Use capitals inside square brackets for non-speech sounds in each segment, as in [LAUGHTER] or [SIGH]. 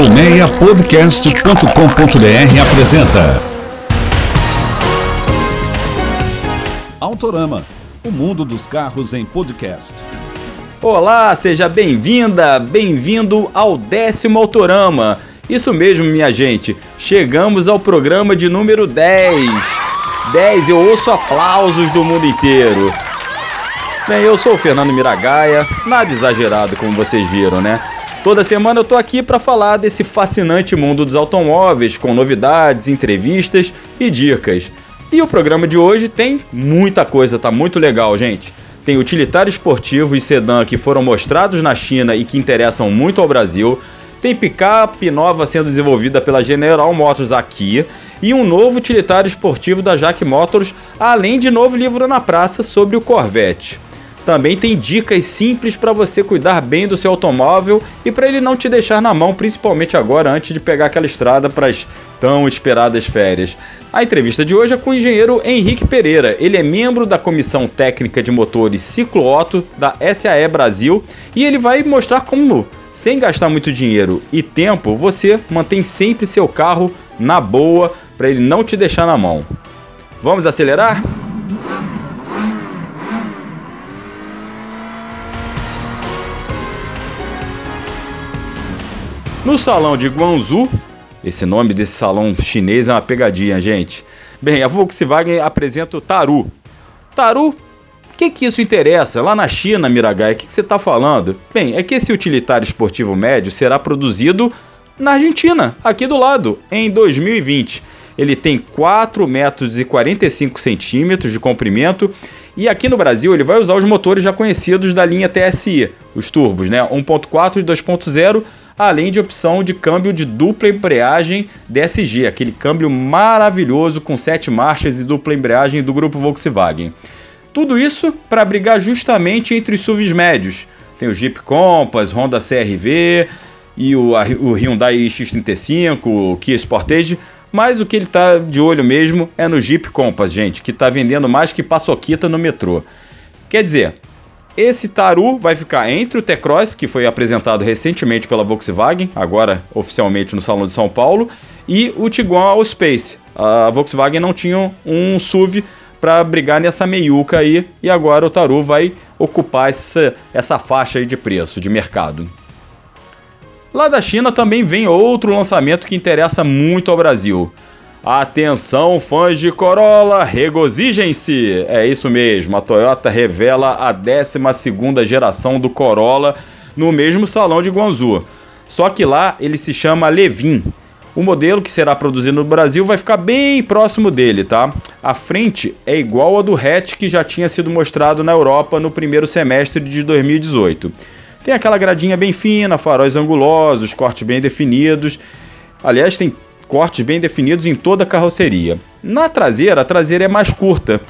Colmeiapodcast.com.br apresenta Autorama, o mundo dos carros em podcast. Olá, seja bem-vinda, bem-vindo ao décimo Autorama. Isso mesmo, minha gente, chegamos ao programa de número 10. 10, eu ouço aplausos do mundo inteiro. Bem, eu sou o Fernando Miragaia, nada exagerado como vocês viram, né? Toda semana eu tô aqui para falar desse fascinante mundo dos automóveis, com novidades, entrevistas e dicas. E o programa de hoje tem muita coisa, tá muito legal, gente. Tem utilitário esportivo e sedã que foram mostrados na China e que interessam muito ao Brasil. Tem picape nova sendo desenvolvida pela General Motors aqui e um novo utilitário esportivo da Jack Motors, além de novo livro na praça sobre o Corvette. Também tem dicas simples para você cuidar bem do seu automóvel e para ele não te deixar na mão, principalmente agora antes de pegar aquela estrada para as tão esperadas férias. A entrevista de hoje é com o engenheiro Henrique Pereira. Ele é membro da Comissão Técnica de Motores Ciclo Otto da SAE Brasil e ele vai mostrar como, sem gastar muito dinheiro e tempo, você mantém sempre seu carro na boa para ele não te deixar na mão. Vamos acelerar? No salão de Guangzhou, esse nome desse salão chinês é uma pegadinha, gente. Bem, a Volkswagen apresenta o Taru. Taru, o que, que isso interessa? Lá na China, Miragai, o que, que você está falando? Bem, é que esse utilitário esportivo médio será produzido na Argentina, aqui do lado, em 2020. Ele tem 4 metros e 45 centímetros de comprimento e aqui no Brasil ele vai usar os motores já conhecidos da linha TSI, os turbos, né? 1.4 e 2.0 além de opção de câmbio de dupla embreagem DSG, aquele câmbio maravilhoso com sete marchas e dupla embreagem do grupo Volkswagen. Tudo isso para brigar justamente entre os SUVs médios. Tem o Jeep Compass, Honda CRV e o, o Hyundai X35, o Kia Sportage, mas o que ele está de olho mesmo é no Jeep Compass, gente, que está vendendo mais que paçoquita no metrô. Quer dizer, esse Taru vai ficar entre o T-Cross, que foi apresentado recentemente pela Volkswagen, agora oficialmente no Salão de São Paulo, e o Tiguan Allspace. A Volkswagen não tinha um SUV para brigar nessa meiuca aí, e agora o Taru vai ocupar essa, essa faixa aí de preço, de mercado. Lá da China também vem outro lançamento que interessa muito ao Brasil. Atenção, fãs de Corolla, regozijem-se! É isso mesmo, a Toyota revela a 12 geração do Corolla no mesmo salão de Guangzhou. Só que lá ele se chama Levin. O modelo que será produzido no Brasil vai ficar bem próximo dele, tá? A frente é igual a do hatch que já tinha sido mostrado na Europa no primeiro semestre de 2018. Tem aquela gradinha bem fina, faróis angulosos, cortes bem definidos. Aliás, tem cortes bem definidos em toda a carroceria. Na traseira, a traseira é mais curta.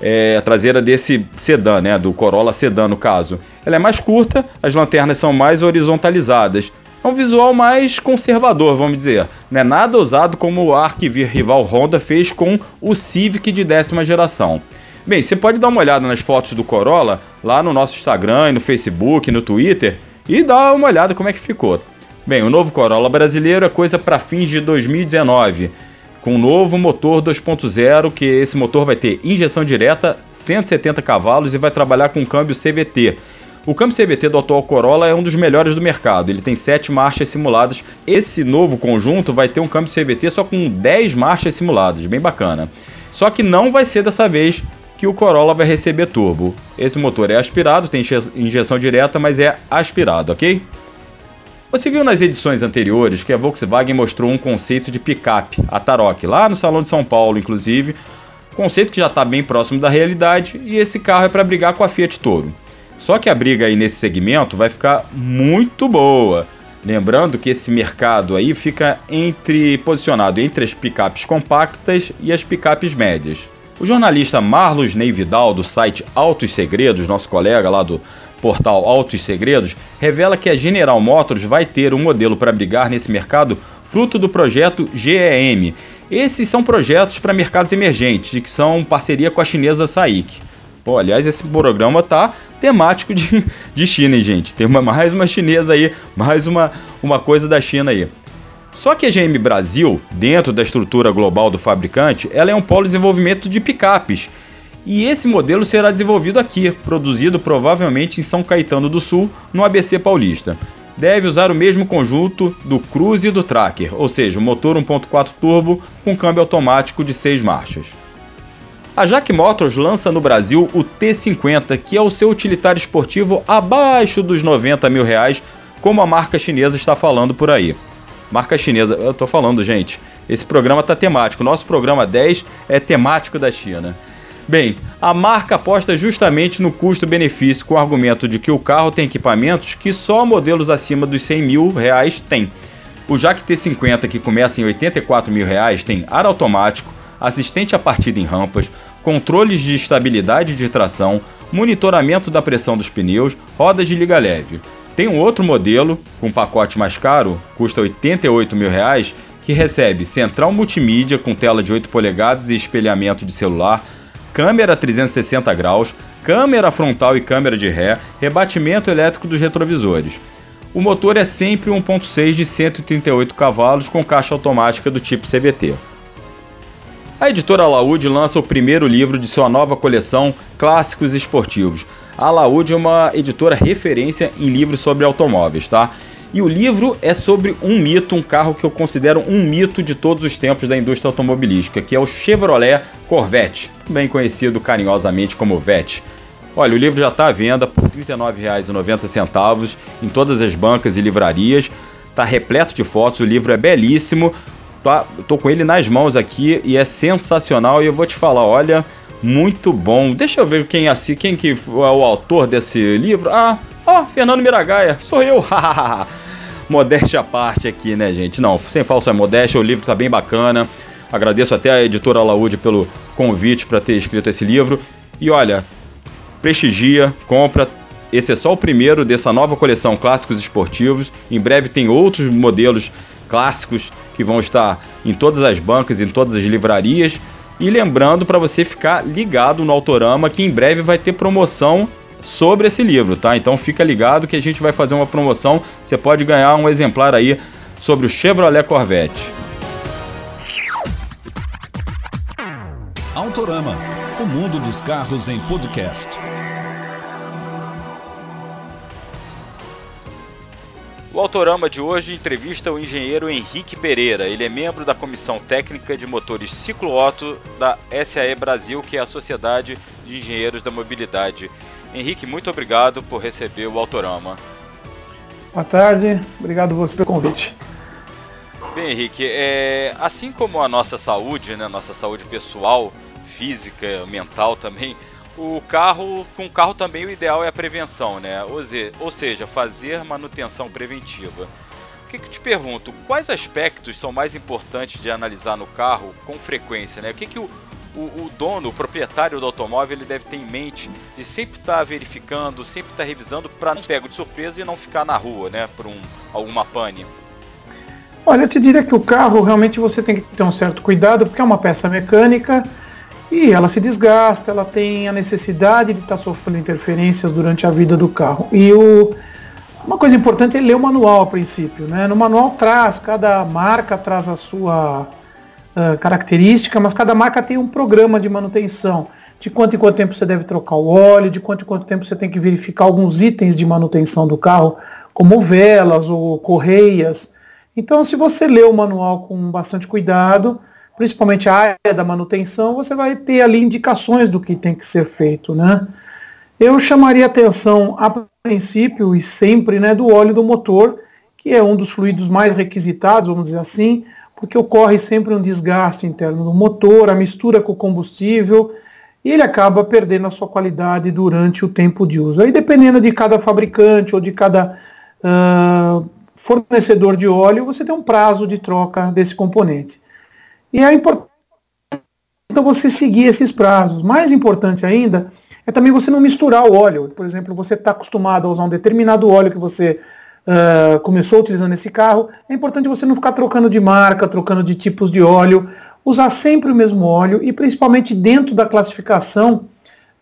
É, a traseira desse sedã, né, do Corolla sedã no caso. Ela é mais curta, as lanternas são mais horizontalizadas. É um visual mais conservador, vamos dizer. Não é nada ousado como o arqui-rival Honda fez com o Civic de décima geração. Bem, você pode dar uma olhada nas fotos do Corolla lá no nosso Instagram, no Facebook, no Twitter e dar uma olhada como é que ficou. Bem, o novo Corolla brasileiro é coisa para fins de 2019, com um novo motor 2.0, que esse motor vai ter injeção direta, 170 cavalos e vai trabalhar com câmbio CVT. O câmbio CVT do atual Corolla é um dos melhores do mercado, ele tem 7 marchas simuladas. Esse novo conjunto vai ter um câmbio CVT só com 10 marchas simuladas, bem bacana. Só que não vai ser dessa vez que o Corolla vai receber turbo. Esse motor é aspirado, tem injeção direta, mas é aspirado, ok? Você viu nas edições anteriores que a Volkswagen mostrou um conceito de picape, a Tarok, lá no Salão de São Paulo, inclusive. Conceito que já está bem próximo da realidade e esse carro é para brigar com a Fiat Toro. Só que a briga aí nesse segmento vai ficar muito boa. Lembrando que esse mercado aí fica entre posicionado entre as picapes compactas e as picapes médias. O jornalista Marlos Ney Vidal, do site Autos Segredos, nosso colega lá do portal Autos Segredos, revela que a General Motors vai ter um modelo para brigar nesse mercado fruto do projeto GEM. Esses são projetos para mercados emergentes, que são parceria com a chinesa SAIC. Pô, aliás, esse programa tá temático de, de China, hein, gente. Tem uma, mais uma chinesa aí, mais uma, uma coisa da China aí. Só que a GM Brasil, dentro da estrutura global do fabricante, ela é um polo de desenvolvimento de picapes. E esse modelo será desenvolvido aqui, produzido provavelmente em São Caetano do Sul, no ABC Paulista. Deve usar o mesmo conjunto do Cruze e do Tracker, ou seja, motor 1.4 turbo com câmbio automático de 6 marchas. A Jack Motors lança no Brasil o T50, que é o seu utilitário esportivo abaixo dos 90 mil reais, como a marca chinesa está falando por aí. Marca chinesa, eu tô falando, gente, esse programa tá temático. Nosso programa 10 é temático da China. Bem, a marca aposta justamente no custo-benefício com o argumento de que o carro tem equipamentos que só modelos acima dos 100 mil reais têm. O Jack T50, que começa em 84 mil reais, tem ar automático, assistente a partida em rampas, controles de estabilidade de tração, monitoramento da pressão dos pneus, rodas de liga leve. Tem um outro modelo, com pacote mais caro, custa 88 mil reais, que recebe central multimídia com tela de 8 polegadas e espelhamento de celular, câmera 360 graus, câmera frontal e câmera de ré, rebatimento elétrico dos retrovisores. O motor é sempre 1.6 de 138 cavalos com caixa automática do tipo CVT. A editora Laúde lança o primeiro livro de sua nova coleção Clássicos Esportivos. A Laúde é uma editora referência em livros sobre automóveis, tá? E o livro é sobre um mito, um carro que eu considero um mito de todos os tempos da indústria automobilística, que é o Chevrolet Corvette, bem conhecido carinhosamente como Vette. Olha, o livro já está à venda por R$ 39,90 em todas as bancas e livrarias. Está repleto de fotos, o livro é belíssimo tá, tô com ele nas mãos aqui e é sensacional. E eu vou te falar, olha, muito bom. Deixa eu ver quem é assim, quem que é o autor desse livro. Ah, ó, Fernando Miragaia, sou eu. [LAUGHS] modéstia à parte aqui, né, gente? Não, sem falsa modéstia, o livro tá bem bacana. Agradeço até a editora Laúde pelo convite para ter escrito esse livro. E olha, prestigia, compra. Esse é só o primeiro dessa nova coleção Clássicos Esportivos. Em breve tem outros modelos clássicos que vão estar em todas as bancas, em todas as livrarias. E lembrando para você ficar ligado no Autorama que em breve vai ter promoção sobre esse livro, tá? Então fica ligado que a gente vai fazer uma promoção. Você pode ganhar um exemplar aí sobre o Chevrolet Corvette. Autorama, o mundo dos carros em podcast. O Autorama de hoje entrevista o engenheiro Henrique Pereira. Ele é membro da Comissão Técnica de Motores Ciclo Otto da SAE Brasil, que é a Sociedade de Engenheiros da Mobilidade. Henrique, muito obrigado por receber o Autorama. Boa tarde, obrigado você pelo convite. Bem, Henrique, é, assim como a nossa saúde, né, nossa saúde pessoal, física, mental também, o carro, com o carro também o ideal é a prevenção, né? Ou, seja, fazer manutenção preventiva. O que, que te pergunto, quais aspectos são mais importantes de analisar no carro com frequência, né? O que, que o, o, o dono, o proprietário do automóvel, ele deve ter em mente de sempre estar tá verificando, sempre estar tá revisando para não pego de surpresa e não ficar na rua, né? Por um, alguma pane. Olha, eu te diria que o carro realmente você tem que ter um certo cuidado, porque é uma peça mecânica e ela se desgasta, ela tem a necessidade de estar tá sofrendo interferências durante a vida do carro. E o, uma coisa importante é ler o manual a princípio. Né? No manual traz, cada marca traz a sua uh, característica, mas cada marca tem um programa de manutenção. De quanto em quanto tempo você deve trocar o óleo, de quanto em quanto tempo você tem que verificar alguns itens de manutenção do carro, como velas ou correias. Então, se você lê o manual com bastante cuidado, principalmente a área da manutenção, você vai ter ali indicações do que tem que ser feito, né? Eu chamaria atenção a princípio e sempre, né, do óleo do motor, que é um dos fluidos mais requisitados, vamos dizer assim, porque ocorre sempre um desgaste interno do motor, a mistura com o combustível, e ele acaba perdendo a sua qualidade durante o tempo de uso. Aí dependendo de cada fabricante ou de cada uh, fornecedor de óleo, você tem um prazo de troca desse componente. E é importante então, você seguir esses prazos. Mais importante ainda é também você não misturar o óleo. Por exemplo, você está acostumado a usar um determinado óleo que você uh, começou utilizando esse carro. É importante você não ficar trocando de marca, trocando de tipos de óleo. Usar sempre o mesmo óleo e principalmente dentro da classificação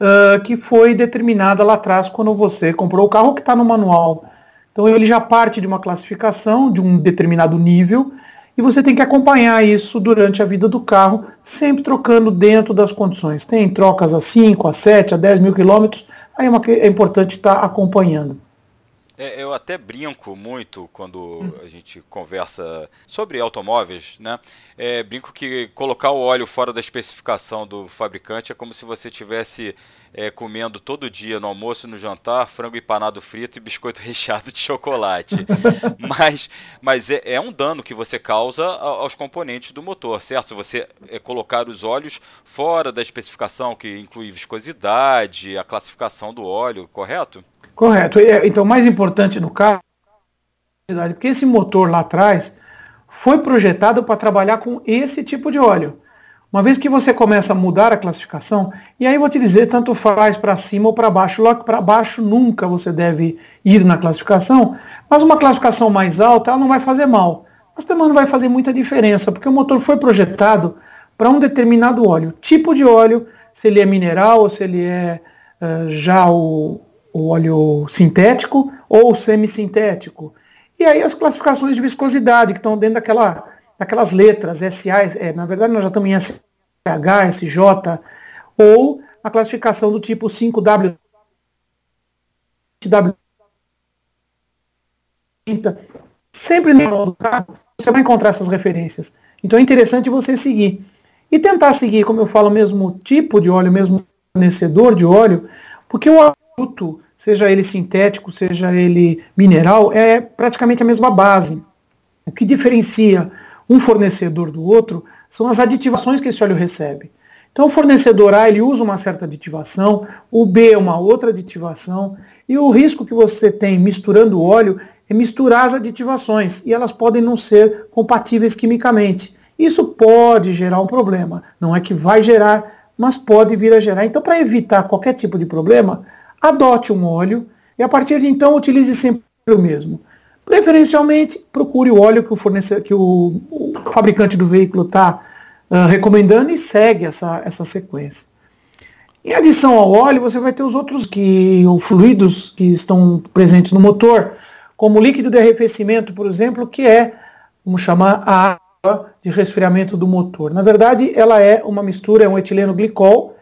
uh, que foi determinada lá atrás quando você comprou o carro que está no manual. Então ele já parte de uma classificação de um determinado nível e você tem que acompanhar isso durante a vida do carro, sempre trocando dentro das condições. Tem trocas a 5, a 7, a 10 mil quilômetros, aí é, uma, é importante estar acompanhando. É, eu até brinco muito quando a gente conversa sobre automóveis, né? É, brinco que colocar o óleo fora da especificação do fabricante é como se você tivesse é, comendo todo dia no almoço e no jantar frango empanado frito e biscoito [LAUGHS] recheado de chocolate. [LAUGHS] mas mas é, é, um dano que você causa aos componentes do motor, certo? Se você é, colocar os óleos fora da especificação, que inclui viscosidade, a classificação do óleo, correto? Correto. É, então, mais importante no carro, porque esse motor lá atrás foi projetado para trabalhar com esse tipo de óleo. Uma vez que você começa a mudar a classificação, e aí vou te dizer, tanto faz para cima ou para baixo, logo para baixo nunca você deve ir na classificação, mas uma classificação mais alta ela não vai fazer mal, mas também não vai fazer muita diferença, porque o motor foi projetado para um determinado óleo, tipo de óleo, se ele é mineral ou se ele é uh, já o, o esse sintético ou semissintético. E aí as classificações de viscosidade que estão dentro daquela, daquelas letras, SA, é, na verdade nós já estamos em SH, SJ, ou a classificação do tipo 5W, W, sempre no carro você vai encontrar essas referências. Então é interessante você seguir. E tentar seguir, como eu falo, o mesmo tipo de óleo, o mesmo fornecedor de óleo, porque o produto seja ele sintético, seja ele mineral, é praticamente a mesma base. O que diferencia um fornecedor do outro são as aditivações que esse óleo recebe. Então o fornecedor A ele usa uma certa aditivação, o B uma outra aditivação, e o risco que você tem misturando o óleo é misturar as aditivações, e elas podem não ser compatíveis quimicamente. Isso pode gerar um problema. Não é que vai gerar, mas pode vir a gerar. Então, para evitar qualquer tipo de problema, adote um óleo e a partir de então utilize sempre o mesmo. Preferencialmente, procure o óleo que o, fornecedor, que o, o fabricante do veículo está uh, ah, recomendando e segue essa, essa sequência. Em adição ao óleo, você vai ter os outros que, os fluidos que estão presentes no motor, como o líquido de arrefecimento, por exemplo, que é, vamos chamar, a água de resfriamento do motor. Na verdade, ela é uma mistura, é um etileno glicol,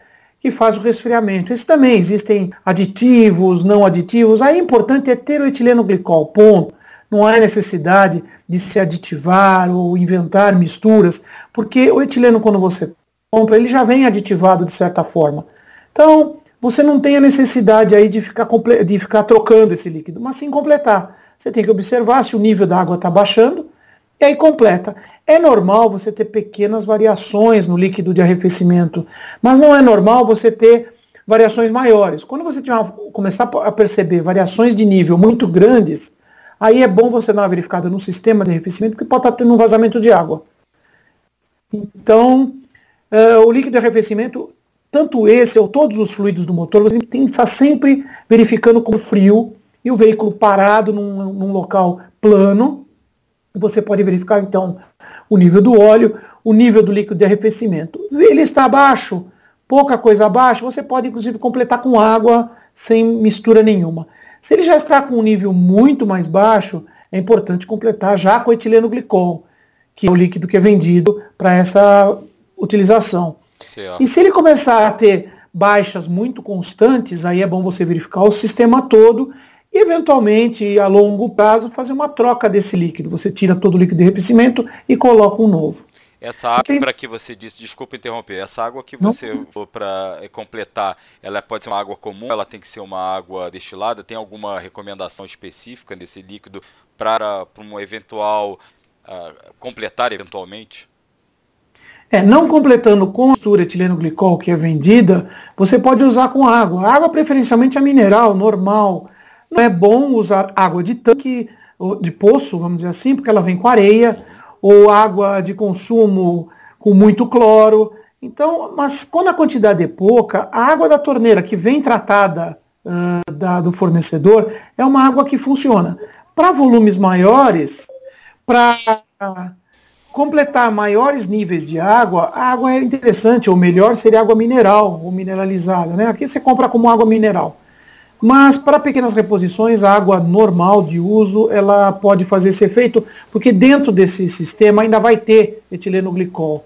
que faz o resfriamento. Esse também existem aditivos, não aditivos. Aí o importante é ter o etileno glicol, ponto. Não há necessidade de se aditivar ou inventar misturas, porque o etileno, quando você compra, ele já vem aditivado de certa forma. Então, você não tem a necessidade aí de ficar, de ficar trocando esse líquido, mas sim completar. Você tem que observar se o nível da água está baixando, e aí completa. É normal você ter pequenas variações no líquido de arrefecimento, mas não é normal você ter variações maiores. Quando você uma, começar a perceber variações de nível muito grandes, aí é bom você dar uma verificada no sistema de arrefecimento, porque pode estar tendo um vazamento de água. Então, uh, o líquido de arrefecimento, tanto esse ou todos os fluidos do motor, você tem que estar sempre verificando com frio e o veículo parado num, num local plano, você pode verificar então o nível do óleo, o nível do líquido de arrefecimento. Ele está abaixo, pouca coisa abaixo, você pode inclusive completar com água sem mistura nenhuma. Se ele já está com um nível muito mais baixo, é importante completar já com etileno glicol, que é o líquido que é vendido para essa utilização. Certo. E se ele começar a ter baixas muito constantes, aí é bom você verificar o sistema todo e, eventualmente, a longo prazo, fazer uma troca desse líquido. Você tira todo o líquido de arrefecimento e coloca um novo. Essa água tem... para que você disse, desculpa interromper, essa água que você for para eh, completar, ela pode ser uma água comum, ela tem que ser uma água destilada, tem alguma recomendação específica nesse líquido para um eventual uh, completar eventualmente? É, não completando com mistura etileno glicol que é vendida, você pode usar com água. A água preferencialmente é mineral, normal, não é bom usar água de tanque, de poço, vamos dizer assim, porque ela vem com areia, ou água de consumo com muito cloro. Então, mas quando a quantidade é pouca, a água da torneira que vem tratada uh, da, do fornecedor é uma água que funciona. Para volumes maiores, para completar maiores níveis de água, a água é interessante, ou melhor seria água mineral ou mineralizada. Né? Aqui você compra como água mineral. Mas para pequenas reposições, a água normal de uso, ela pode fazer esse efeito, porque dentro desse sistema ainda vai ter etileno glicol,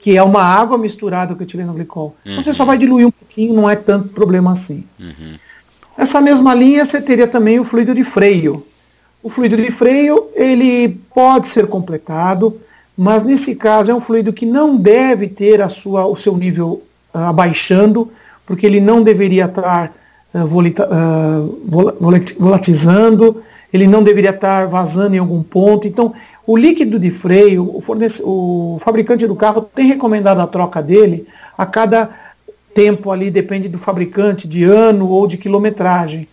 que é uma água misturada com etileno glicol. Uhum. Você só vai diluir um pouquinho, não é tanto problema assim. Uhum. Nessa mesma linha, você teria também o fluido de freio. O fluido de freio, ele pode ser completado, mas nesse caso é um fluido que não deve ter a sua, o seu nível uh, abaixando, porque ele não deveria estar volatizando, ele não deveria estar vazando em algum ponto. Então, o líquido de freio, o, o fabricante do carro tem recomendado a troca dele a cada tempo ali, depende do fabricante, de ano ou de quilometragem.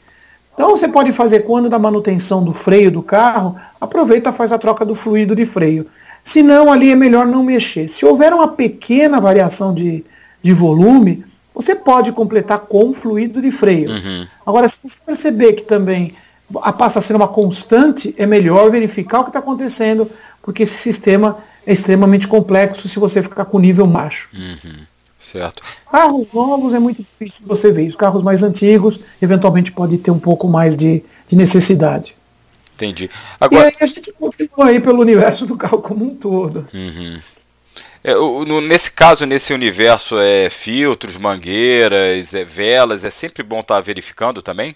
Então você pode fazer quando da manutenção do freio do carro, aproveita faz a troca do fluido de freio. Se não, ali é melhor não mexer. Se houver uma pequena variação de, de volume, você pode completar com fluido de freio. Uhum. Agora, se você perceber que também a passa a ser uma constante, é melhor verificar o que está acontecendo, porque esse sistema é extremamente complexo se você ficar com nível baixo. Uhum. Certo. Carros novos é muito difícil você ver. Os carros mais antigos, eventualmente, pode ter um pouco mais de, de necessidade. Entendi. Agora... E aí a gente continua aí pelo universo do carro como um todo. Uhum. É, no, nesse caso, nesse universo, é filtros, mangueiras, é velas, é sempre bom estar tá verificando também?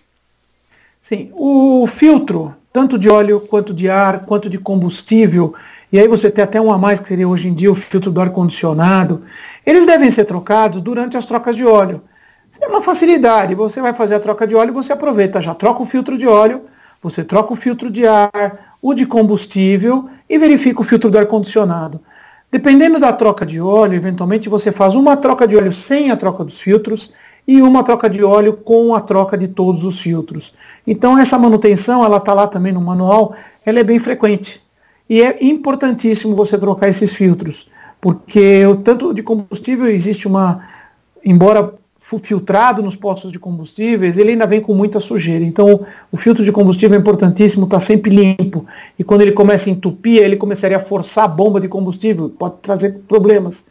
Sim, o filtro, tanto de óleo quanto de ar, quanto de combustível, e aí você tem até um a mais que seria hoje em dia o filtro do ar-condicionado, eles devem ser trocados durante as trocas de óleo. Isso é uma facilidade, você vai fazer a troca de óleo, você aproveita, já troca o filtro de óleo, você troca o filtro de ar, o de combustível e verifica o filtro do ar-condicionado. Dependendo da troca de óleo, eventualmente você faz uma troca de óleo sem a troca dos filtros e uma troca de óleo com a troca de todos os filtros. Então essa manutenção, ela está lá também no manual, ela é bem frequente. E é importantíssimo você trocar esses filtros, porque o tanto de combustível existe uma, embora filtrado nos postos de combustíveis, ele ainda vem com muita sujeira. Então, o filtro de combustível é importantíssimo, está sempre limpo. E quando ele começa a entupir, ele começaria a forçar a bomba de combustível, pode trazer problemas.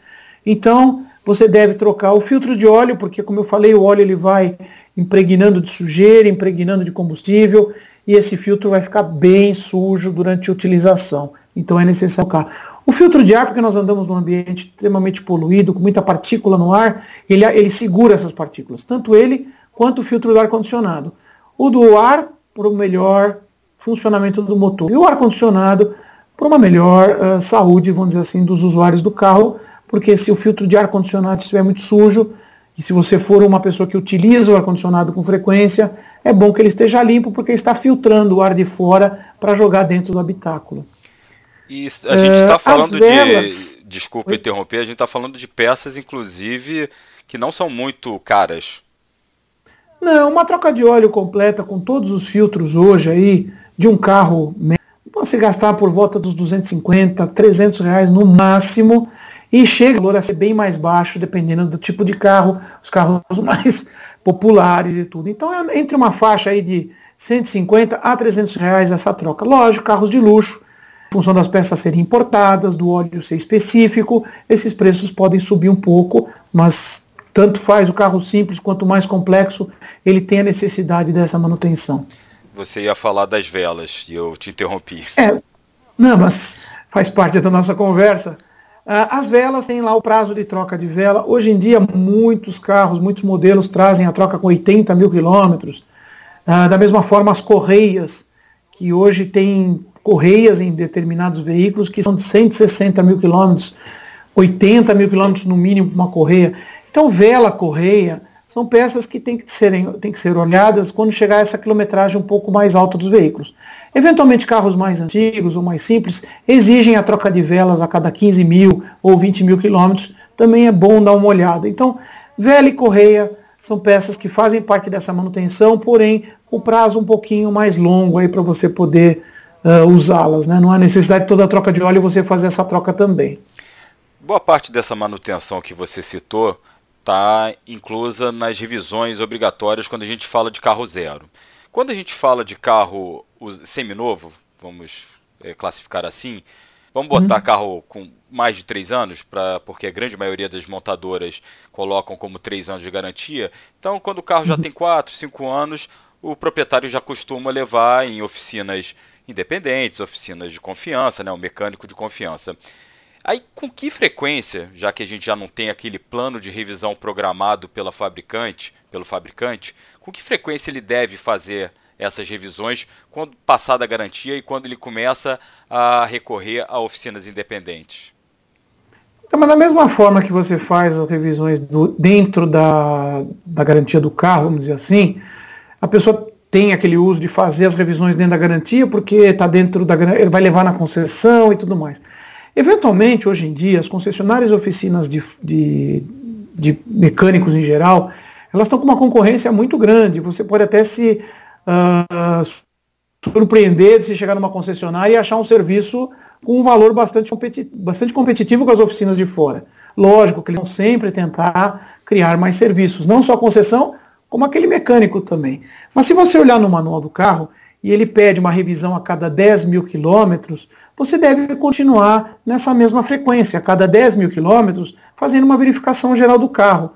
Então, você deve trocar o filtro de óleo, porque, como eu falei, o óleo ele vai impregnando de sujeira, impregnando de combustível, e esse filtro vai ficar bem sujo durante a utilização. Então é necessário trocar. O filtro de ar, porque nós andamos num ambiente extremamente poluído, com muita partícula no ar, ele, ele segura essas partículas, tanto ele quanto o filtro do ar-condicionado. O do ar, para o melhor funcionamento do motor. E o ar-condicionado, para uma melhor uh, saúde, vamos dizer assim, dos usuários do carro, porque se o filtro de ar-condicionado estiver muito sujo, e se você for uma pessoa que utiliza o ar-condicionado com frequência, é bom que ele esteja limpo, porque está filtrando o ar de fora para jogar dentro do habitáculo. E a gente está uh, falando velas... de. Desculpa Oi? interromper, a gente está falando de peças, inclusive, que não são muito caras. Não, uma troca de óleo completa com todos os filtros hoje aí, de um carro, pode se gastar por volta dos 250, 300 reais no máximo, e chega o valor a ser bem mais baixo, dependendo do tipo de carro, os carros [LAUGHS] mais populares e tudo. Então, é entre uma faixa aí de 150 a 300 reais essa troca. Lógico, carros de luxo, função das peças serem importadas, do óleo ser específico, esses preços podem subir um pouco, mas tanto faz o carro simples quanto mais complexo, ele tem a necessidade dessa manutenção. Você ia falar das velas e eu te interrompi. [LAUGHS] É, não, mas faz parte da nossa conversa. Ah, as velas têm lá o prazo de troca de vela. Hoje em dia, muitos carros, muitos modelos trazem a troca com 80 mil quilômetros. Ah, da mesma forma, as correias, que hoje tem correias em determinados veículos que são de 160 mil quilômetros, 80 mil quilômetros no mínimo uma correia. Então, vela, correia, são peças que têm que, serem, têm que ser olhadas quando chegar essa quilometragem um pouco mais alta dos veículos. Eventualmente, carros mais antigos ou mais simples exigem a troca de velas a cada 15 mil ou 20 mil quilômetros. Também é bom dar uma olhada. Então, vela e correia são peças que fazem parte dessa manutenção, porém, o prazo um pouquinho mais longo aí para você poder uh, usá-las. Né? Não há necessidade de toda a troca de óleo você fazer essa troca também. Boa parte dessa manutenção que você citou está inclusa nas revisões obrigatórias quando a gente fala de carro zero. Quando a gente fala de carro seminovo, vamos é, classificar assim, Vamos botar uhum. carro com mais de três anos, pra, porque a grande maioria das montadoras colocam como três anos de garantia. Então, quando o carro já uhum. tem quatro, cinco anos, o proprietário já costuma levar em oficinas independentes, oficinas de confiança, né, um mecânico de confiança. Aí, com que frequência, já que a gente já não tem aquele plano de revisão programado pela fabricante, pelo fabricante, com que frequência ele deve fazer essas revisões quando passada a garantia e quando ele começa a recorrer a oficinas independentes? Então, mas da mesma forma que você faz as revisões do, dentro da, da garantia do carro, vamos dizer assim, a pessoa tem aquele uso de fazer as revisões dentro da garantia, porque está dentro da ele vai levar na concessão e tudo mais. Eventualmente, hoje em dia, as concessionárias e oficinas de, de, de mecânicos em geral, elas estão com uma concorrência muito grande. Você pode até se uh, surpreender de se chegar numa concessionária e achar um serviço com um valor bastante, competi bastante competitivo com as oficinas de fora. Lógico que eles vão sempre tentar criar mais serviços, não só concessão, como aquele mecânico também. Mas se você olhar no manual do carro e ele pede uma revisão a cada 10 mil quilômetros, você deve continuar nessa mesma frequência, a cada 10 mil quilômetros, fazendo uma verificação geral do carro.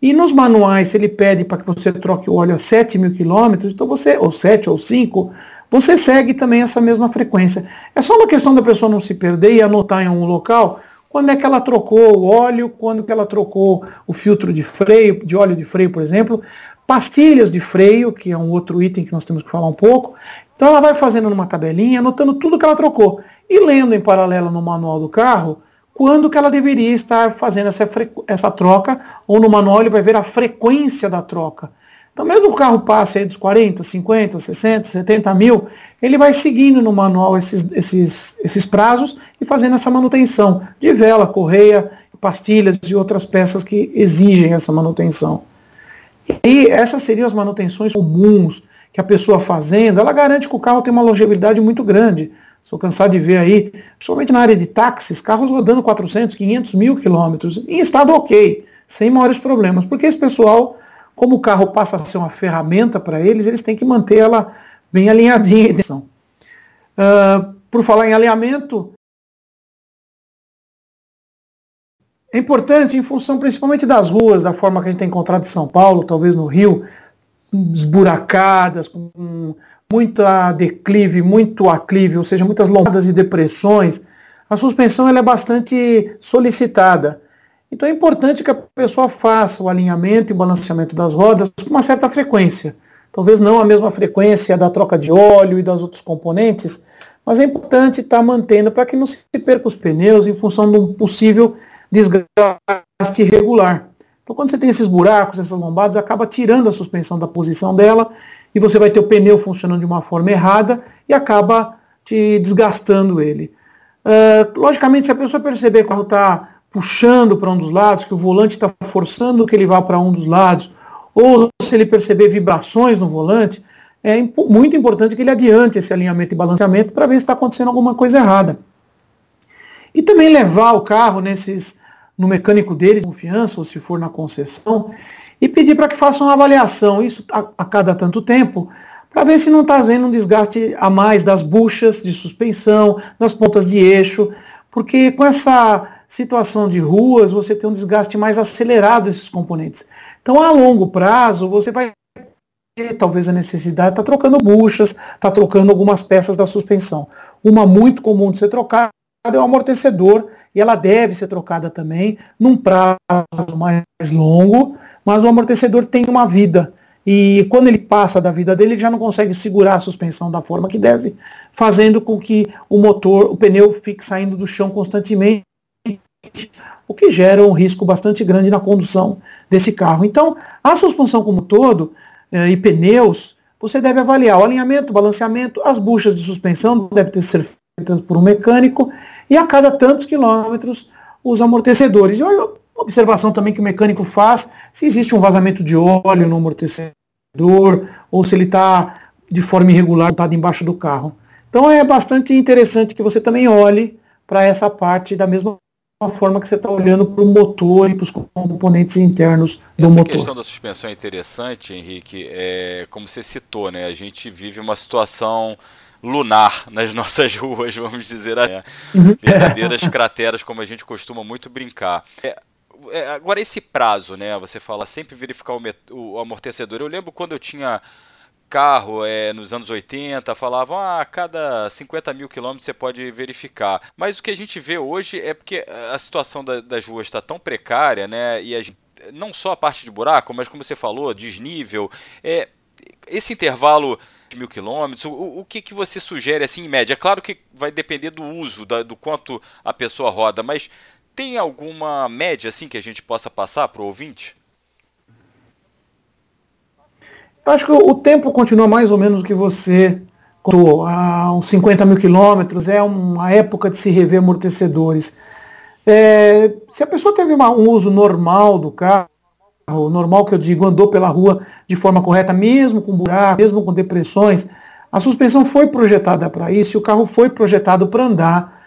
E nos manuais, se ele pede para que você troque o óleo a 7 mil quilômetros, então você, ou 7 ou 5, você segue também essa mesma frequência. É só uma questão da pessoa não se perder e anotar em um local quando é que ela trocou o óleo, quando que ela trocou o filtro de freio, de óleo de freio, por exemplo, pastilhas de freio, que é um outro item que nós temos que falar um pouco. Então ela vai fazendo numa tabelinha, anotando tudo que ela trocou e lendo em paralelo no manual do carro quando que ela deveria estar fazendo essa, essa troca, ou no manual ele vai ver a frequência da troca. Então, mesmo que o carro passe aí dos 40, 50, 60, 70 mil, ele vai seguindo no manual esses, esses, esses prazos e fazendo essa manutenção de vela, correia, pastilhas e outras peças que exigem essa manutenção. E essas seriam as manutenções comuns que a pessoa fazendo, ela garante que o carro tem uma longevidade muito grande. Estou cansado de ver aí, principalmente na área de táxis, carros rodando 400, 500 mil quilômetros, em estado ok, sem maiores problemas, porque esse pessoal como o carro passa a ser uma ferramenta para eles, eles têm que manter ela bem alinhadinha. Uh, por falar em alinhamento, é importante em função principalmente das ruas, da forma que a gente tem encontrado em São Paulo, talvez no Rio, esburacadas, com muita declive, muito aclive, ou seja, muitas lombadas e depressões, a suspensão ela é bastante solicitada. Então é importante que a pessoa faça o alinhamento e balanceamento das rodas com uma certa frequência. Talvez não a mesma frequência da troca de óleo e das outros componentes, mas é importante estar mantendo para que não se perca os pneus em função de um possível desgaste irregular. Então quando você tem esses buracos, essas lombadas, acaba tirando a suspensão da posição dela e você vai ter o pneu funcionando de uma forma errada e acaba te desgastando ele. Uh, logicamente, se a pessoa perceber que o carro está puxando para um dos lados, que o volante está forçando que ele vá para um dos lados, ou se ele perceber vibrações no volante, é muito importante que ele adiante esse alinhamento e balanceamento para ver se está acontecendo alguma coisa errada. E também levar o carro nesses no mecânico dele de confiança, ou se for na concessão, e pedir para que faça uma avaliação, isso a, a cada tanto tempo, para ver se não está havendo um desgaste a mais das buchas de suspensão, das pontas de eixo, porque com essa situação de ruas, você tem um desgaste mais acelerado desses componentes. Então, a longo prazo, você vai ter talvez a necessidade de estar tá trocando buchas, estar tá trocando algumas peças da suspensão. Uma muito comum de ser trocada é o amortecedor, e ela deve ser trocada também num prazo mais longo, mas o amortecedor tem uma vida. E quando ele passa da vida dele, ele já não consegue segurar a suspensão da forma que deve, fazendo com que o motor, o pneu fique saindo do chão constantemente o que gera um risco bastante grande na condução desse carro. Então, a suspensão como todo eh, e pneus, você deve avaliar o alinhamento, o balanceamento, as buchas de suspensão devem ter ser por um mecânico e a cada tantos quilômetros os amortecedores. E olha, observação também que o mecânico faz se existe um vazamento de óleo no amortecedor ou se ele está de forma irregular montado embaixo do carro. Então é bastante interessante que você também olhe para essa parte da mesma forma que você está olhando para o motor e para os componentes internos do Essa motor. Essa questão da suspensão é interessante, Henrique, é, como você citou, né? A gente vive uma situação lunar nas [LAUGHS] nossas ruas, vamos dizer assim. Uhum. Verdadeiras crateras, como a gente costuma muito brincar. É, é, agora, esse prazo, né? Você fala sempre verificar o, o amortecedor. Eu lembro quando eu tinha carro é, nos anos 80, falavam ah, a cada 50 mil quilômetros você pode verificar. Mas o que a gente vê hoje é porque a situação da, das ruas está tão precária, né? E a gente, não só a parte de buraco, mas como você falou, desnível. É, esse intervalo mil quilômetros, o, o que, que você sugere assim em média? É claro que vai depender do uso, da, do quanto a pessoa roda, mas tem alguma média assim que a gente possa passar para o ouvinte? Eu acho que o tempo continua mais ou menos o que você contou. Há uns 50 mil quilômetros é uma época de se rever amortecedores. É, se a pessoa teve uma, um uso normal do carro, normal que eu digo, andou pela rua de forma correta, mesmo com buraco, mesmo com depressões, a suspensão foi projetada para isso e o carro foi projetado para andar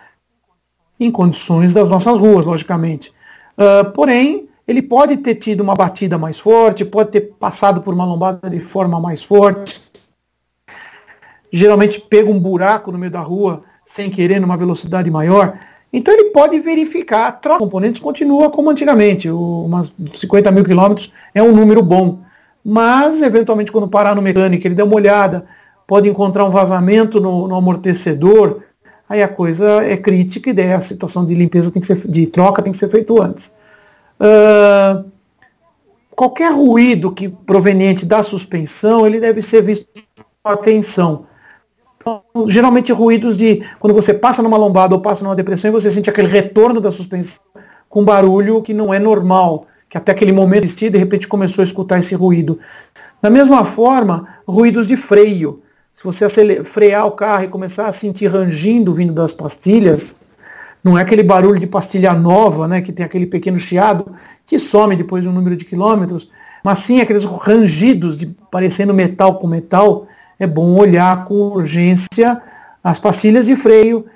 em condições das nossas ruas, logicamente. Uh, porém, ele pode ter tido uma batida mais forte, pode ter passado por uma lombada de forma mais forte, geralmente pega um buraco no meio da rua sem querer numa velocidade maior. Então ele pode verificar, a troca de componentes continua como antigamente, umas 50 mil quilômetros é um número bom. Mas, eventualmente, quando parar no mecânico, ele dá uma olhada, pode encontrar um vazamento no, no amortecedor, aí a coisa é crítica e daí a situação de limpeza tem que ser, de troca tem que ser feito antes. Uh, qualquer ruído que proveniente da suspensão, ele deve ser visto com atenção. Então, geralmente ruídos de quando você passa numa lombada ou passa numa depressão e você sente aquele retorno da suspensão com barulho que não é normal, que até aquele momento existia de repente começou a escutar esse ruído. Da mesma forma, ruídos de freio. Se você frear o carro e começar a sentir rangindo vindo das pastilhas, não é aquele barulho de pastilha nova, né, que tem aquele pequeno chiado que some depois de um número de quilômetros, mas sim aqueles rangidos de parecendo metal com metal. É bom olhar com urgência as pastilhas de freio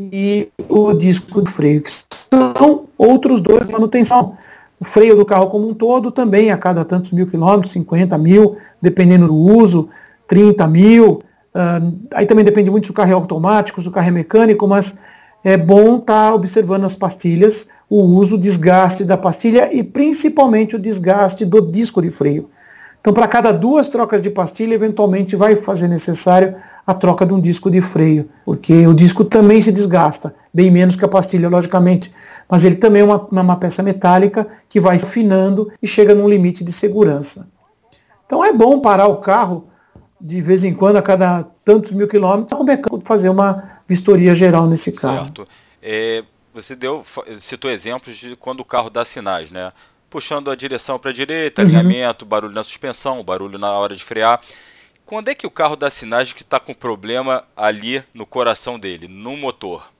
e o disco de freio, que são outros dois de manutenção. O freio do carro como um todo também a cada tantos mil quilômetros, 50 mil, dependendo do uso, 30 mil. Uh, aí também depende muito se o carro é automático, se o carro é mecânico, mas é bom estar tá observando as pastilhas, o uso, o desgaste da pastilha e principalmente o desgaste do disco de freio. Então, para cada duas trocas de pastilha, eventualmente vai fazer necessário a troca de um disco de freio, porque o disco também se desgasta, bem menos que a pastilha, logicamente, mas ele também é uma, uma peça metálica que vai afinando e chega num limite de segurança. Então é bom parar o carro de vez em quando, a cada tantos mil quilômetros, o fazer uma vistoria geral nesse carro. Certo. É, você deu, citou exemplos de quando o carro dá sinais, né? Puxando a direção para a direita, uhum. alinhamento, barulho na suspensão, barulho na hora de frear. Quando é que o carro dá sinais de que está com problema ali no coração dele, no motor?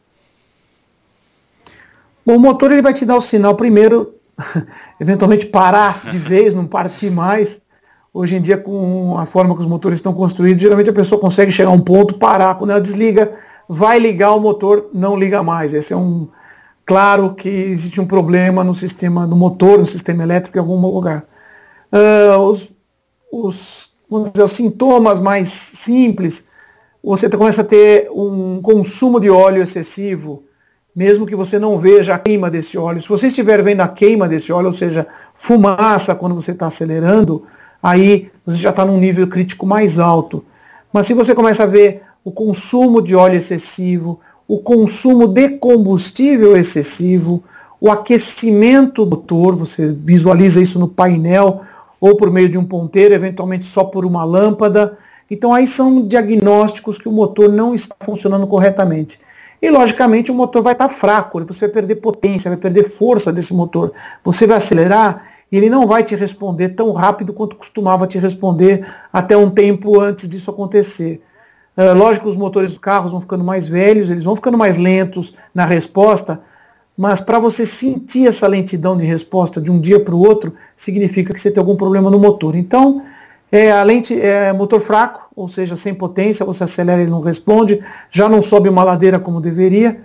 Bom, o motor ele vai te dar o sinal primeiro, [LAUGHS] eventualmente parar de [LAUGHS] vez, não partir mais. Hoje em dia, com a forma que os motores estão construídos, geralmente a pessoa consegue chegar a um ponto, parar. Quando ela desliga, vai ligar o motor, não liga mais. Esse é um. Claro que existe um problema no sistema do motor, no sistema elétrico em algum lugar. Uh, os, os, vamos dizer, os sintomas mais simples, você começa a ter um consumo de óleo excessivo, mesmo que você não veja a queima desse óleo. Se você estiver vendo a queima desse óleo, ou seja, fumaça quando você está acelerando, aí você já está num nível crítico mais alto. Mas se você começa a ver o consumo de óleo excessivo, o consumo de combustível excessivo, o aquecimento do motor, você visualiza isso no painel ou por meio de um ponteiro, eventualmente só por uma lâmpada. Então aí são diagnósticos que o motor não está funcionando corretamente. E logicamente o motor vai estar fraco, você vai perder potência, vai perder força desse motor. Você vai acelerar e ele não vai te responder tão rápido quanto costumava te responder até um tempo antes disso acontecer. Uh, lógico que os motores dos carros vão ficando mais velhos, eles vão ficando mais lentos na resposta, mas para você sentir essa lentidão de resposta de um dia para o outro, significa que você tem algum problema no motor. Então, é, a lente é motor fraco, ou seja, sem potência, você acelera e ele não responde, já não sobe uma ladeira como deveria.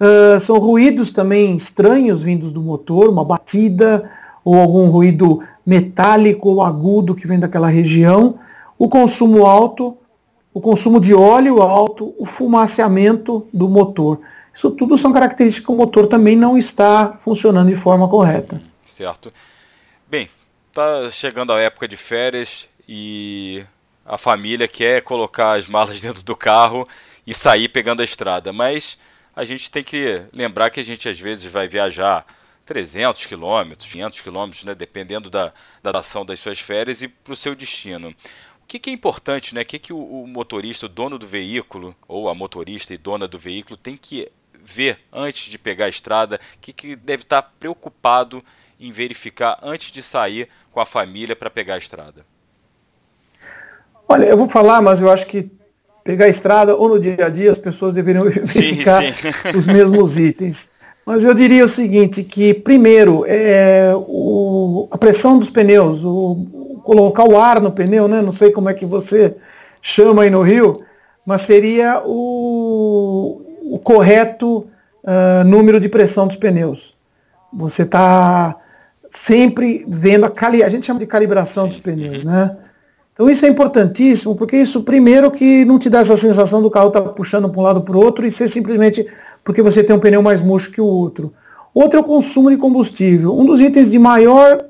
Uh, são ruídos também estranhos vindos do motor, uma batida ou algum ruído metálico ou agudo que vem daquela região. O consumo alto, o consumo de óleo alto, o fumaciamento do motor. Isso tudo são características que o motor também não está funcionando de forma correta. Certo. Bem, tá chegando a época de férias e a família quer colocar as malas [LAUGHS] dentro do carro e sair pegando a estrada, mas a gente tem que lembrar que a gente às vezes vai viajar 300 quilômetros, 500 quilômetros, né, dependendo da, da ação das suas férias e para o seu destino. O que, que, é importante, né? O que, que o, o, motorista, o dono do veículo, ou a motorista e dona do veículo, tem que ver antes de pegar a estrada? O que, que deve estar preocupado em verificar antes de sair com a família para pegar a estrada? Olha, eu vou falar, mas eu acho que pegar a estrada ou no dia a dia as pessoas deveriam [LAUGHS] verificar sim, sim. os mesmos itens. Mas eu diria o seguinte, que primeiro é o, a pressão dos pneus, o, colocar o ar no pneu, né? Não sei como é que você chama aí no Rio, mas seria o, o correto uh, número de pressão dos pneus. Você está sempre vendo a cali a gente chama de calibração dos pneus, né? Então isso é importantíssimo, porque isso primeiro que não te dá essa sensação do carro estar tá puxando para um lado para o outro e ser simplesmente porque você tem um pneu mais murcho que o outro. Outro é o consumo de combustível. Um dos itens de maior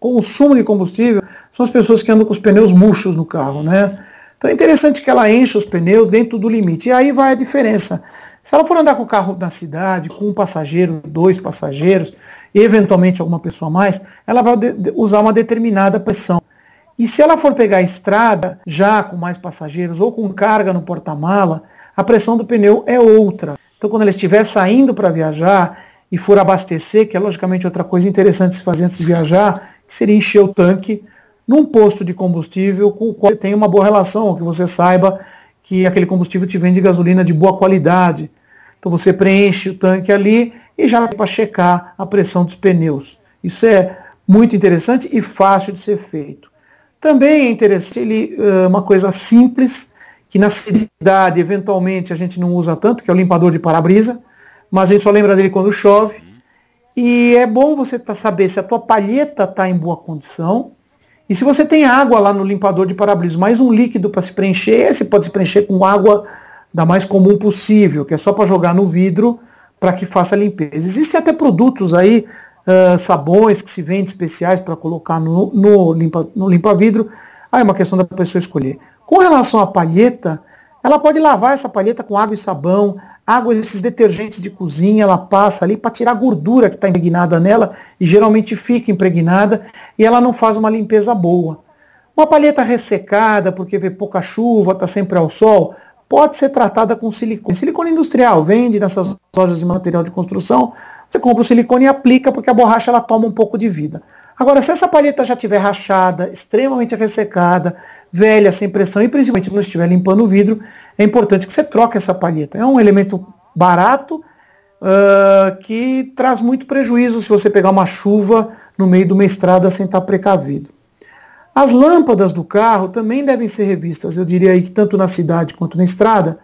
consumo de combustível são as pessoas que andam com os pneus murchos no carro, né? Então é interessante que ela enche os pneus dentro do limite. E aí vai a diferença. Se ela for andar com o carro na cidade, com um passageiro, dois passageiros, e eventualmente alguma pessoa a mais, ela vai usar uma determinada pressão. E se ela for pegar a estrada, já com mais passageiros ou com carga no porta-mala, a pressão do pneu é outra. Então, quando ela estiver saindo para viajar e for abastecer, que é logicamente outra coisa interessante se fazer antes de viajar, que seria encher o tanque num posto de combustível com o qual você tem uma boa relação, que você saiba que aquele combustível te vende gasolina de boa qualidade. Então você preenche o tanque ali e já vai para checar a pressão dos pneus. Isso é muito interessante e fácil de ser feito. Também é interessante ele, uma coisa simples, que na cidade eventualmente a gente não usa tanto, que é o limpador de para-brisa, mas a gente só lembra dele quando chove. E é bom você tá, saber se a tua palheta está em boa condição. E se você tem água lá no limpador de para-brisa, mais um líquido para se preencher, esse pode se preencher com água da mais comum possível, que é só para jogar no vidro para que faça a limpeza. Existem até produtos aí uh, sabões que se vendem especiais para colocar no, no, limpa, no limpa-vidro. Aí é uma questão da pessoa escolher. Com relação à palheta, ela pode lavar essa palheta com água e sabão, água esses detergentes de cozinha, ela passa ali para tirar a gordura que está impregnada nela, e geralmente fica impregnada, e ela não faz uma limpeza boa. Uma palheta ressecada, porque vê pouca chuva, está sempre ao sol, pode ser tratada com silicone. Silicone industrial, vende nessas lojas de material de construção, você compra o silicone e aplica porque a borracha ela toma um pouco de vida. Agora, se essa palheta já estiver rachada, extremamente ressecada, velha, sem pressão e principalmente não estiver limpando o vidro, é importante que você troque essa palheta. É um elemento barato uh, que traz muito prejuízo se você pegar uma chuva no meio de uma estrada sem estar precavido. As lâmpadas do carro também devem ser revistas, eu diria aí que tanto na cidade quanto na estrada,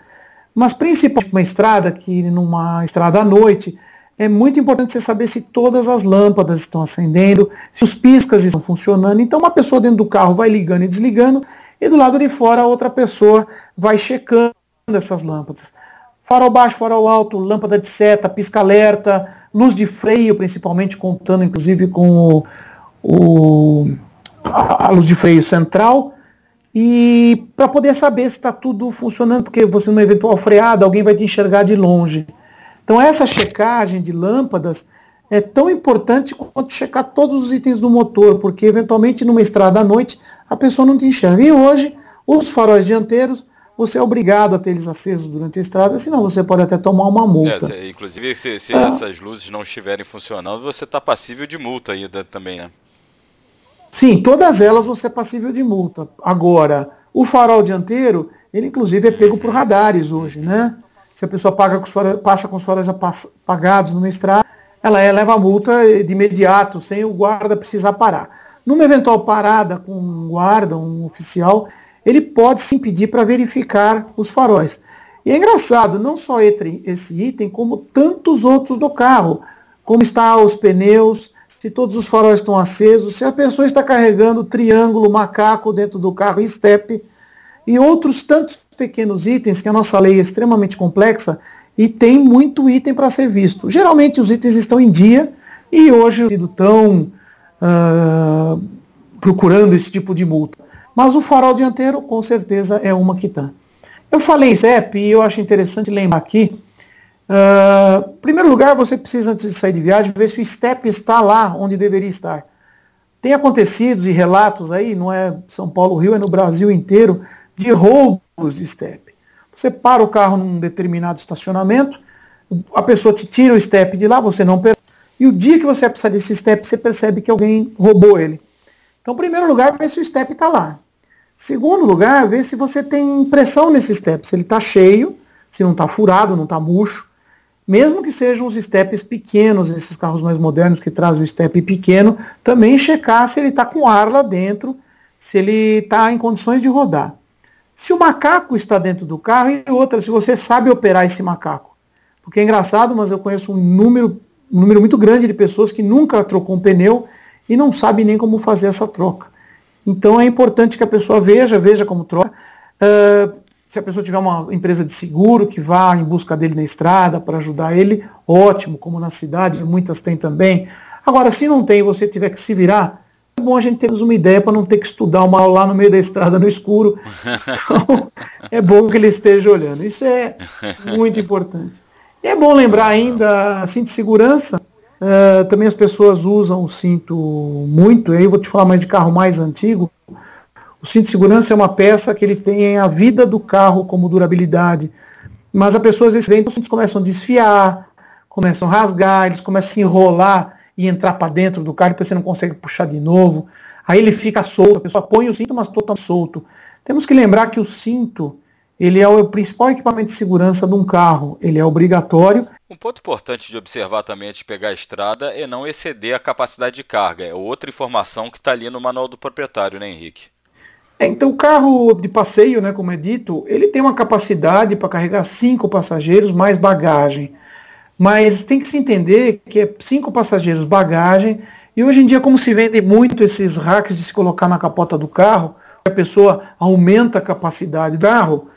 mas principalmente uma estrada que numa estrada à noite, é muito importante você saber se todas as lâmpadas estão acendendo, se os piscas estão funcionando. Então, uma pessoa dentro do carro vai ligando e desligando, e do lado de fora a outra pessoa vai checando essas lâmpadas. Farol baixo, farol alto, lâmpada de seta, pisca-alerta, luz de freio, principalmente contando inclusive com o, o a, a luz de freio central. E para poder saber se está tudo funcionando, porque você numa eventual freada, alguém vai te enxergar de longe. Então essa checagem de lâmpadas é tão importante quanto checar todos os itens do motor, porque eventualmente numa estrada à noite a pessoa não te enxerga. E hoje, os faróis dianteiros, você é obrigado a ter eles acesos durante a estrada, senão você pode até tomar uma multa. É, inclusive, se, se ah. essas luzes não estiverem funcionando, você está passível de multa ainda também, né? Sim, todas elas você é passível de multa. Agora, o farol dianteiro, ele inclusive é pego por radares hoje, né? Se a pessoa paga com passa com os faróis apagados numa estrada, ela é, leva a multa de imediato, sem o guarda precisar parar. Numa eventual parada com um guarda, um oficial, ele pode se impedir para verificar os faróis. E é engraçado, não só esse item, como tantos outros do carro. Como está os pneus, se todos os faróis estão acesos, se a pessoa está carregando triângulo, macaco dentro do carro, estepe, e outros tantos pequenos itens que a nossa lei é extremamente complexa e tem muito item para ser visto. Geralmente os itens estão em dia e hoje sido tão uh, procurando esse tipo de multa. Mas o farol dianteiro, com certeza, é uma que está. Eu falei CEP e eu acho interessante lembrar aqui. Uh, em primeiro lugar, você precisa, antes de sair de viagem, ver se o STEP está lá onde deveria estar. Tem acontecidos e relatos aí, não é São Paulo, Rio, é no Brasil inteiro, de roubos de STEP. Você para o carro num determinado estacionamento, a pessoa te tira o STEP de lá, você não percebe. E o dia que você precisar desse STEP, você percebe que alguém roubou ele. Então, em primeiro lugar, ver se o STEP está lá. Segundo lugar, ver se você tem pressão nesse step, se ele está cheio, se não está furado, não está murcho. Mesmo que sejam os steps pequenos, esses carros mais modernos que trazem o step pequeno, também checar se ele está com ar lá dentro, se ele está em condições de rodar. Se o macaco está dentro do carro, e outra, se você sabe operar esse macaco. Porque é engraçado, mas eu conheço um número, um número muito grande de pessoas que nunca trocou um pneu e não sabe nem como fazer essa troca. Então é importante que a pessoa veja, veja como troca. Uh, se a pessoa tiver uma empresa de seguro que vá em busca dele na estrada para ajudar ele, ótimo, como na cidade, muitas têm também. Agora, se não tem você tiver que se virar, é bom a gente termos uma ideia para não ter que estudar uma aula lá no meio da estrada no escuro. [LAUGHS] Então, é bom que ele esteja olhando. Isso é muito importante. E é bom lembrar ainda, assim, de segurança, Uh, também as pessoas usam o cinto muito, aí eu vou te falar mais de carro mais antigo. O cinto de segurança é uma peça que ele tem a vida do carro como durabilidade. Mas as pessoas às vezes os cintos começam a desfiar, começam a rasgar, eles começam a se enrolar e entrar para dentro do carro, e você não consegue puxar de novo. Aí ele fica solto, a pessoa põe o cinto, mas totalmente solto. Temos que lembrar que o cinto ele é o principal equipamento de segurança de um carro. Ele é obrigatório. Um ponto importante de observar também antes de pegar a estrada é não exceder a capacidade de carga. É outra informação que está ali no manual do proprietário, né, Henrique? É, então, o carro de passeio, né, como é dito, ele tem uma capacidade para carregar cinco passageiros mais bagagem. Mas tem que se entender que é cinco passageiros bagagem. E hoje em dia, como se vendem muito esses racks de se colocar na capota do carro, a pessoa aumenta a capacidade do carro,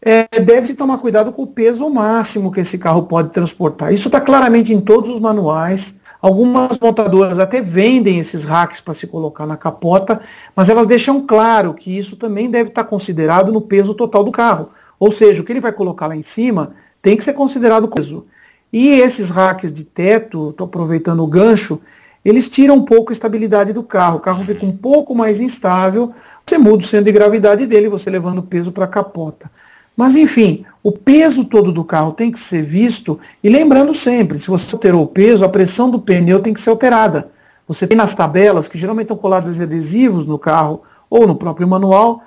é, deve-se tomar cuidado com o peso máximo que esse carro pode transportar. Isso está claramente em todos os manuais. Algumas montadoras até vendem esses racks para se colocar na capota, mas elas deixam claro que isso também deve estar tá considerado no peso total do carro. Ou seja, o que ele vai colocar lá em cima tem que ser considerado peso. E esses racks de teto, estou aproveitando o gancho, eles tiram um pouco a estabilidade do carro. O carro fica um pouco mais instável. Você muda o centro de gravidade dele, você levando o peso para a capota. Mas, enfim, o peso todo do carro tem que ser visto, e lembrando sempre, se você alterou o peso, a pressão do pneu tem que ser alterada. Você tem nas tabelas, que geralmente estão coladas adesivos no carro ou no próprio manual,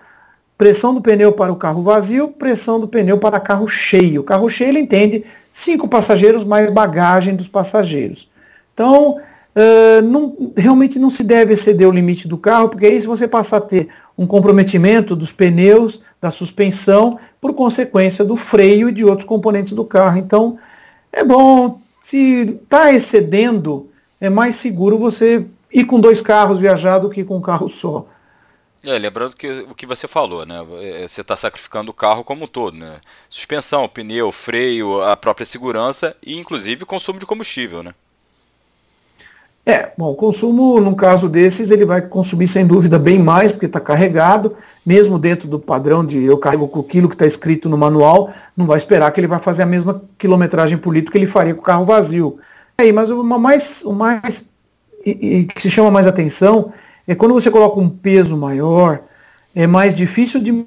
pressão do pneu para o carro vazio, pressão do pneu para carro cheio. O carro cheio ele entende cinco passageiros mais bagagem dos passageiros. Então, uh, não, realmente não se deve exceder o limite do carro, porque aí se você passar a ter um comprometimento dos pneus, da suspensão, por consequência do freio e de outros componentes do carro. Então, é bom, se está excedendo, é mais seguro você ir com dois carros viajar do que com um carro só. É, lembrando que o que você falou, né? É, você está sacrificando o carro como um todo, né? Suspensão, pneu, freio, a própria segurança e inclusive consumo de combustível, né? É, bom, o consumo, num caso desses, ele vai consumir sem dúvida bem mais, porque está carregado, mesmo dentro do padrão de eu carrego com o quilo que está escrito no manual, não vai esperar que ele vai fazer a mesma quilometragem por litro que ele faria com o carro vazio. É, mas o mais, o mais e, e, que se chama mais atenção é quando você coloca um peso maior, é mais difícil de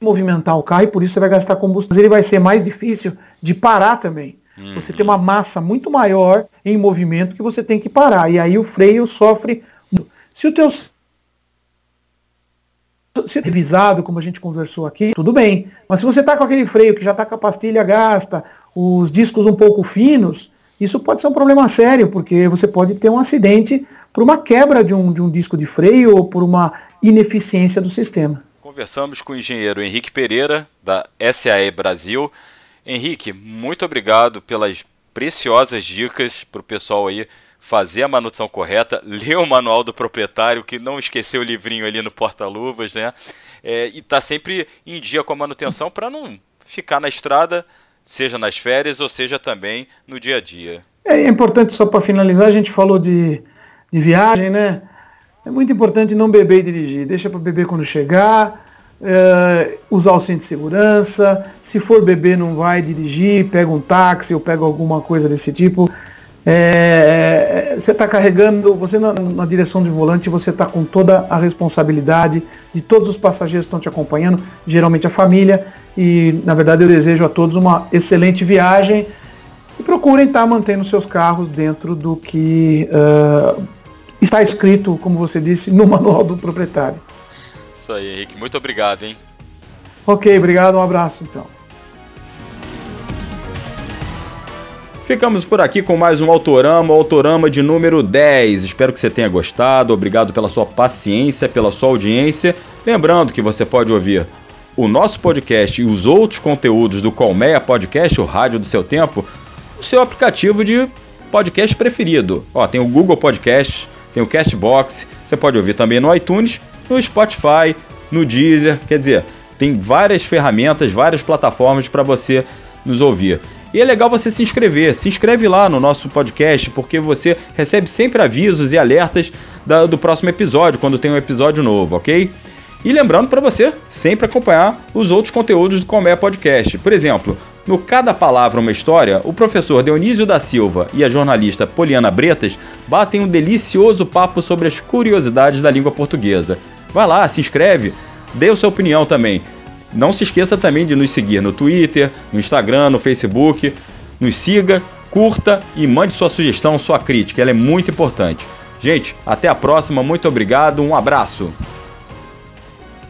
movimentar o carro e por isso você vai gastar combustível. Mas ele vai ser mais difícil de parar também. Uhum. Você tem uma massa muito maior em movimento que você tem que parar. E aí o freio sofre. Se o teu se revisado, como a gente conversou aqui, tudo bem. Mas se você está com aquele freio que já está com a pastilha gasta, os discos um pouco finos, isso pode ser um problema sério, porque você pode ter um acidente por uma quebra de um, de um disco de freio ou por uma ineficiência do sistema. Conversamos com o engenheiro Henrique Pereira, da SAE Brasil. Henrique, muito obrigado pelas preciosas dicas para o pessoal aí fazer a manutenção correta, [LAUGHS] ler o manual do proprietário, que não esqueceu o livrinho ali no porta-luvas, né? é, e tá sempre em dia com a manutenção para não ficar na estrada, seja nas férias ou seja também no dia a dia. É importante, só para finalizar, a gente falou de, de viagem, né? É muito importante não beber e dirigir. Deixa para beber quando chegar, é, usar o cinto de segurança. Se for beber, não vai dirigir, pega um táxi ou pega alguma coisa desse tipo. É, é você está carregando, você na, na, direção de volante, você está com toda a responsabilidade de todos os passageiros que estão te acompanhando, geralmente a família. E na verdade eu desejo a todos uma excelente viagem e procurem estar tá mantendo seus carros dentro do que uh, está escrito, como você disse, no manual do proprietário. Isso aí, Henrique. Muito obrigado, hein? Ok, obrigado. Um abraço, então. Ficamos por aqui com mais um Autorama, Autorama de número 10. Espero que você tenha gostado. Obrigado pela sua paciência, pela sua audiência. Lembrando que você pode ouvir o nosso podcast e os outros conteúdos do Colmeia Podcast, o rádio do seu tempo, no seu aplicativo de podcast preferido. Ó, tem o Google Podcast, tem o Castbox, você pode ouvir também no iTunes, no Spotify, no Deezer, quer dizer, tem várias ferramentas, várias plataformas para você nos ouvir. E é legal você se inscrever, se inscreve lá no nosso podcast, porque você recebe sempre avisos e alertas da, do próximo episódio, quando tem um episódio novo, ok? E lembrando para você sempre acompanhar os outros conteúdos do Comé Podcast. Por exemplo, no Cada Palavra Uma História, o professor Dionísio da Silva e a jornalista Poliana Bretas batem um delicioso papo sobre as curiosidades da língua portuguesa. Vai lá, se inscreve, dê a sua opinião também. Não se esqueça também de nos seguir no Twitter, no Instagram, no Facebook. Nos siga, curta e mande sua sugestão, sua crítica, ela é muito importante. Gente, até a próxima, muito obrigado, um abraço.